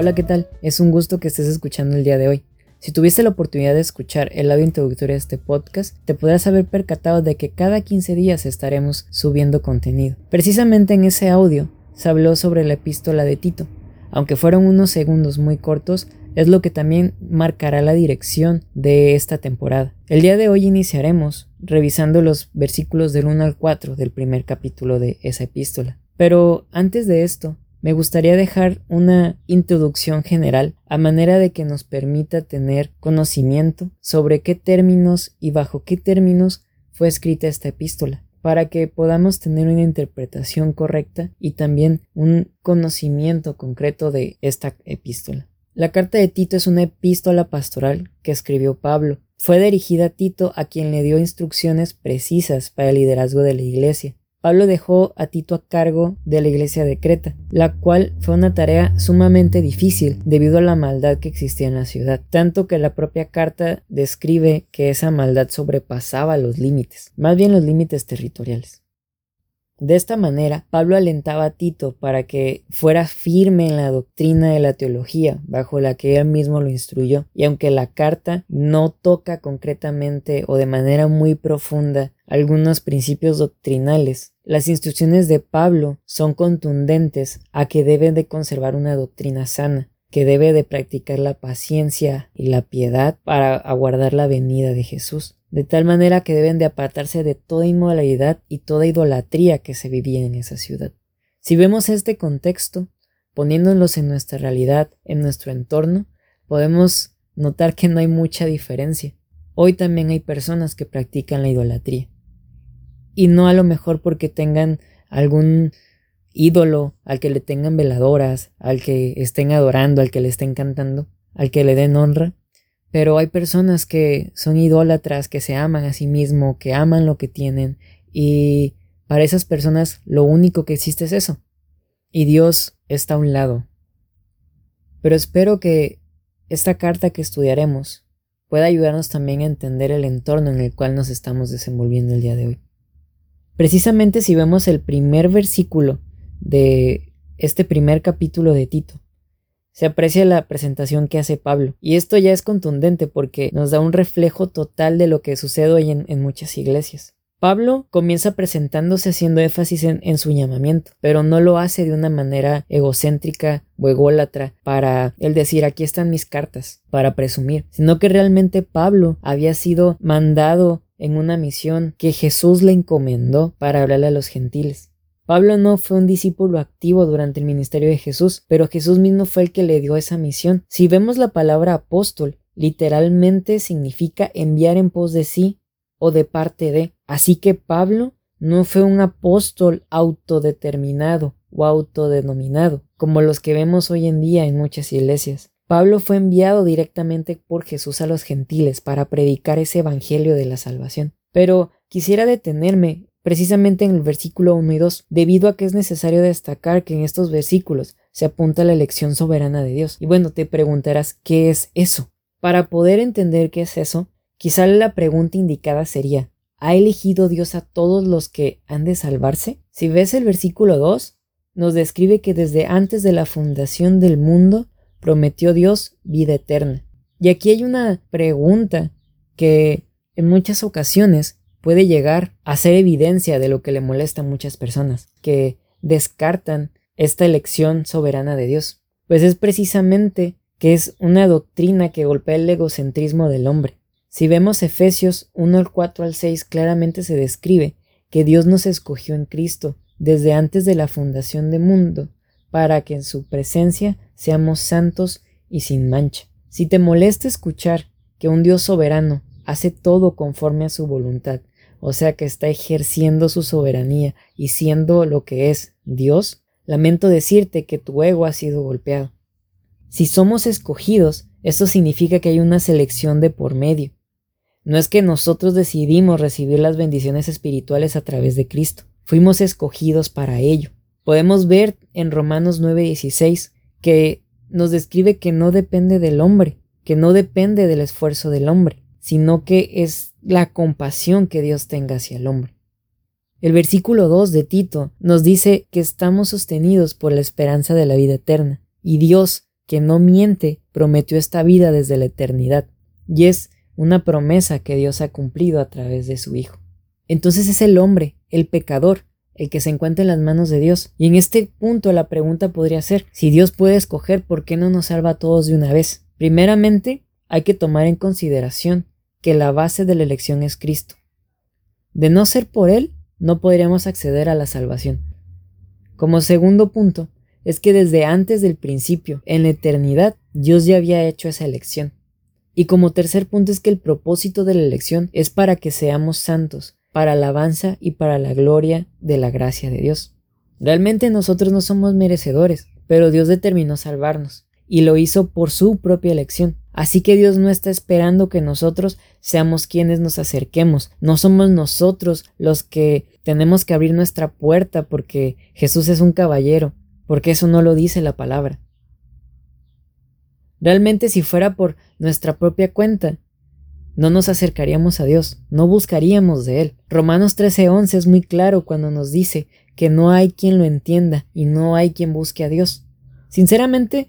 Hola, ¿qué tal? Es un gusto que estés escuchando el día de hoy. Si tuviste la oportunidad de escuchar el audio introductorio de este podcast, te podrás haber percatado de que cada 15 días estaremos subiendo contenido. Precisamente en ese audio se habló sobre la epístola de Tito. Aunque fueron unos segundos muy cortos, es lo que también marcará la dirección de esta temporada. El día de hoy iniciaremos revisando los versículos del 1 al 4 del primer capítulo de esa epístola. Pero antes de esto, me gustaría dejar una introducción general a manera de que nos permita tener conocimiento sobre qué términos y bajo qué términos fue escrita esta epístola para que podamos tener una interpretación correcta y también un conocimiento concreto de esta epístola. La carta de Tito es una epístola pastoral que escribió Pablo. Fue dirigida a Tito a quien le dio instrucciones precisas para el liderazgo de la iglesia. Pablo dejó a Tito a cargo de la iglesia de Creta, la cual fue una tarea sumamente difícil debido a la maldad que existía en la ciudad, tanto que la propia carta describe que esa maldad sobrepasaba los límites, más bien los límites territoriales. De esta manera, Pablo alentaba a Tito para que fuera firme en la doctrina de la teología, bajo la que él mismo lo instruyó, y aunque la carta no toca concretamente o de manera muy profunda algunos principios doctrinales, las instrucciones de Pablo son contundentes a que deben de conservar una doctrina sana, que debe de practicar la paciencia y la piedad para aguardar la venida de Jesús de tal manera que deben de apartarse de toda inmoralidad y toda idolatría que se vivía en esa ciudad. Si vemos este contexto, poniéndolos en nuestra realidad, en nuestro entorno, podemos notar que no hay mucha diferencia. Hoy también hay personas que practican la idolatría. Y no a lo mejor porque tengan algún ídolo al que le tengan veladoras, al que estén adorando, al que le estén cantando, al que le den honra, pero hay personas que son idólatras, que se aman a sí mismo, que aman lo que tienen y para esas personas lo único que existe es eso. Y Dios está a un lado. Pero espero que esta carta que estudiaremos pueda ayudarnos también a entender el entorno en el cual nos estamos desenvolviendo el día de hoy. Precisamente si vemos el primer versículo de este primer capítulo de Tito, se aprecia la presentación que hace Pablo. Y esto ya es contundente porque nos da un reflejo total de lo que sucede hoy en, muchas iglesias. Pablo comienza presentándose haciendo énfasis en, en, su llamamiento, pero no lo hace de una manera egocéntrica o ególatra para el decir aquí están mis cartas, para presumir, sino que realmente Pablo había sido mandado en una misión que Jesús le encomendó para hablarle a los gentiles. Pablo no fue un discípulo activo durante el ministerio de Jesús, pero Jesús mismo fue el que le dio esa misión. Si vemos la palabra apóstol, literalmente significa enviar en pos de sí o de parte de. Así que Pablo no fue un apóstol autodeterminado o autodenominado, como los que vemos hoy en día en muchas iglesias. Pablo fue enviado directamente por Jesús a los gentiles para predicar ese evangelio de la salvación. Pero quisiera detenerme precisamente en el versículo 1 y 2, debido a que es necesario destacar que en estos versículos se apunta la elección soberana de Dios. Y bueno, te preguntarás, ¿qué es eso? Para poder entender qué es eso, quizá la pregunta indicada sería, ¿ha elegido Dios a todos los que han de salvarse? Si ves el versículo 2, nos describe que desde antes de la fundación del mundo prometió Dios vida eterna. Y aquí hay una pregunta que en muchas ocasiones puede llegar a ser evidencia de lo que le molesta a muchas personas, que descartan esta elección soberana de Dios. Pues es precisamente que es una doctrina que golpea el egocentrismo del hombre. Si vemos Efesios 1 al 4 al 6 claramente se describe que Dios nos escogió en Cristo desde antes de la fundación del mundo para que en su presencia seamos santos y sin mancha. Si te molesta escuchar que un Dios soberano hace todo conforme a su voluntad o sea que está ejerciendo su soberanía y siendo lo que es Dios, lamento decirte que tu ego ha sido golpeado. Si somos escogidos, esto significa que hay una selección de por medio. No es que nosotros decidimos recibir las bendiciones espirituales a través de Cristo, fuimos escogidos para ello. Podemos ver en Romanos 9:16 que nos describe que no depende del hombre, que no depende del esfuerzo del hombre, sino que es la compasión que Dios tenga hacia el hombre. El versículo 2 de Tito nos dice que estamos sostenidos por la esperanza de la vida eterna, y Dios, que no miente, prometió esta vida desde la eternidad, y es una promesa que Dios ha cumplido a través de su Hijo. Entonces es el hombre, el pecador, el que se encuentra en las manos de Dios. Y en este punto la pregunta podría ser, si Dios puede escoger, ¿por qué no nos salva a todos de una vez? Primeramente, hay que tomar en consideración que la base de la elección es Cristo. De no ser por Él, no podríamos acceder a la salvación. Como segundo punto, es que desde antes del principio, en la eternidad, Dios ya había hecho esa elección. Y como tercer punto es que el propósito de la elección es para que seamos santos, para alabanza y para la gloria de la gracia de Dios. Realmente nosotros no somos merecedores, pero Dios determinó salvarnos, y lo hizo por su propia elección. Así que Dios no está esperando que nosotros seamos quienes nos acerquemos. No somos nosotros los que tenemos que abrir nuestra puerta porque Jesús es un caballero, porque eso no lo dice la palabra. Realmente si fuera por nuestra propia cuenta, no nos acercaríamos a Dios, no buscaríamos de Él. Romanos 13:11 es muy claro cuando nos dice que no hay quien lo entienda y no hay quien busque a Dios. Sinceramente,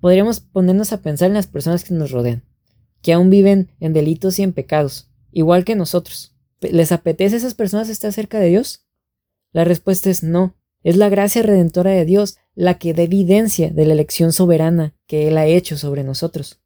podríamos ponernos a pensar en las personas que nos rodean, que aún viven en delitos y en pecados, igual que nosotros. ¿Les apetece a esas personas estar cerca de Dios? La respuesta es no. Es la gracia redentora de Dios la que da evidencia de la elección soberana que Él ha hecho sobre nosotros.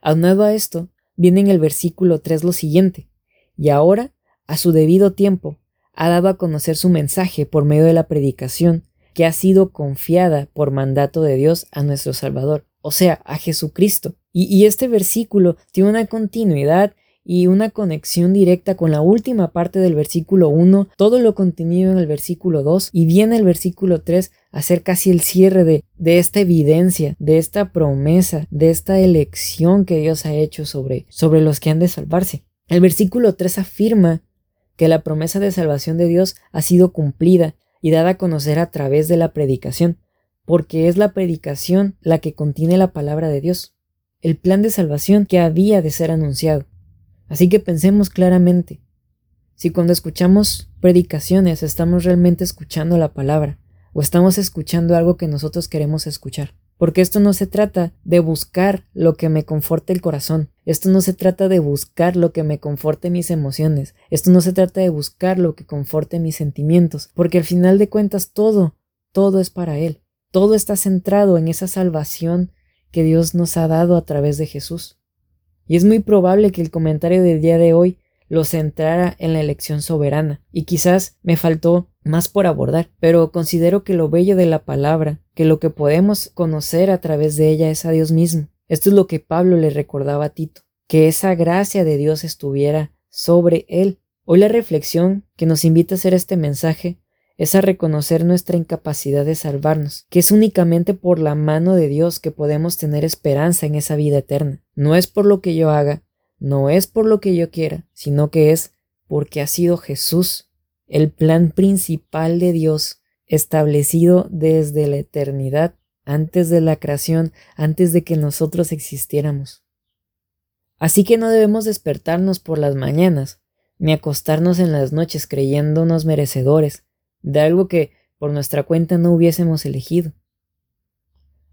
Aunado a esto, viene en el versículo 3 lo siguiente, y ahora, a su debido tiempo, ha dado a conocer su mensaje por medio de la predicación que ha sido confiada por mandato de Dios a nuestro Salvador, o sea, a Jesucristo. Y, este versículo tiene una continuidad y una conexión directa con la última parte del versículo 1, todo lo contenido en el versículo 2 y viene el versículo 3 a ser casi el cierre de, de, esta evidencia, de esta promesa, de esta elección que Dios ha hecho sobre, sobre los que han de salvarse. El versículo 3 afirma que la promesa de salvación de Dios ha sido cumplida y dada a conocer a través de la predicación, porque es la predicación la que contiene la palabra de Dios, el plan de salvación que había de ser anunciado. Así que pensemos claramente, si cuando escuchamos predicaciones estamos realmente escuchando la palabra, o estamos escuchando algo que nosotros queremos escuchar. Porque esto no se trata de buscar lo que me conforte el corazón, esto no se trata de buscar lo que me conforte mis emociones, esto no se trata de buscar lo que conforte mis sentimientos, porque al final de cuentas todo, todo es para Él, todo está centrado en esa salvación que Dios nos ha dado a través de Jesús. Y es muy probable que el comentario del día de hoy lo centrara en la elección soberana, y quizás me faltó más por abordar, pero considero que lo bello de la palabra, que lo que podemos conocer a través de ella es a Dios mismo. Esto es lo que Pablo le recordaba a Tito, que esa gracia de Dios estuviera sobre él. Hoy la reflexión que nos invita a hacer este mensaje es a reconocer nuestra incapacidad de salvarnos, que es únicamente por la mano de Dios que podemos tener esperanza en esa vida eterna. No es por lo que yo haga, no es por lo que yo quiera, sino que es porque ha sido Jesús el plan principal de Dios establecido desde la eternidad, antes de la creación, antes de que nosotros existiéramos. Así que no debemos despertarnos por las mañanas, ni acostarnos en las noches creyéndonos merecedores de algo que por nuestra cuenta no hubiésemos elegido,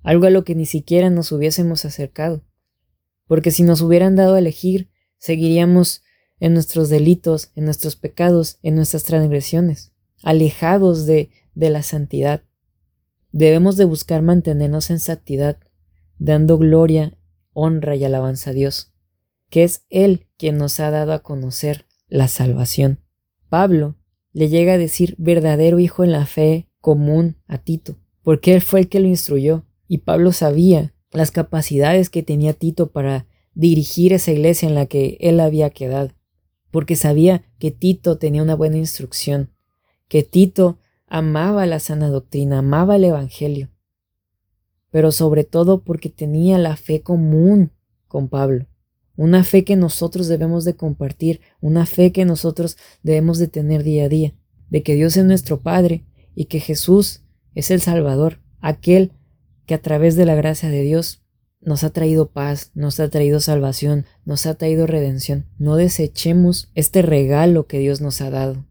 algo a lo que ni siquiera nos hubiésemos acercado porque si nos hubieran dado a elegir, seguiríamos en nuestros delitos, en nuestros pecados, en nuestras transgresiones, alejados de, de la santidad. Debemos de buscar mantenernos en santidad, dando gloria, honra y alabanza a Dios, que es Él quien nos ha dado a conocer la salvación. Pablo le llega a decir verdadero hijo en la fe común a Tito, porque él fue el que lo instruyó, y Pablo sabía las capacidades que tenía Tito para dirigir esa iglesia en la que él había quedado, porque sabía que Tito tenía una buena instrucción, que Tito amaba la sana doctrina, amaba el Evangelio, pero sobre todo porque tenía la fe común con Pablo, una fe que nosotros debemos de compartir, una fe que nosotros debemos de tener día a día, de que Dios es nuestro Padre y que Jesús es el Salvador, aquel que a través de la gracia de Dios nos ha traído paz, nos ha traído salvación, nos ha traído redención. No desechemos este regalo que Dios nos ha dado.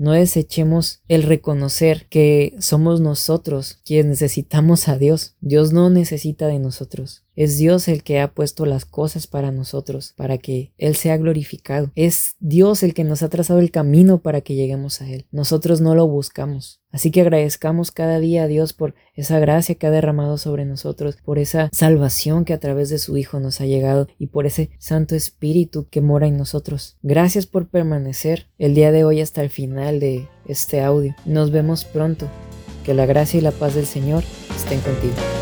No desechemos el reconocer que somos nosotros quienes necesitamos a Dios. Dios no necesita de nosotros. Es Dios el que ha puesto las cosas para nosotros, para que Él sea glorificado. Es Dios el que nos ha trazado el camino para que lleguemos a Él. Nosotros no lo buscamos. Así que agradezcamos cada día a Dios por esa gracia que ha derramado sobre nosotros, por esa salvación que a través de su Hijo nos ha llegado y por ese Santo Espíritu que mora en nosotros. Gracias por permanecer el día de hoy hasta el final de este audio. Nos vemos pronto. Que la gracia y la paz del Señor estén contigo.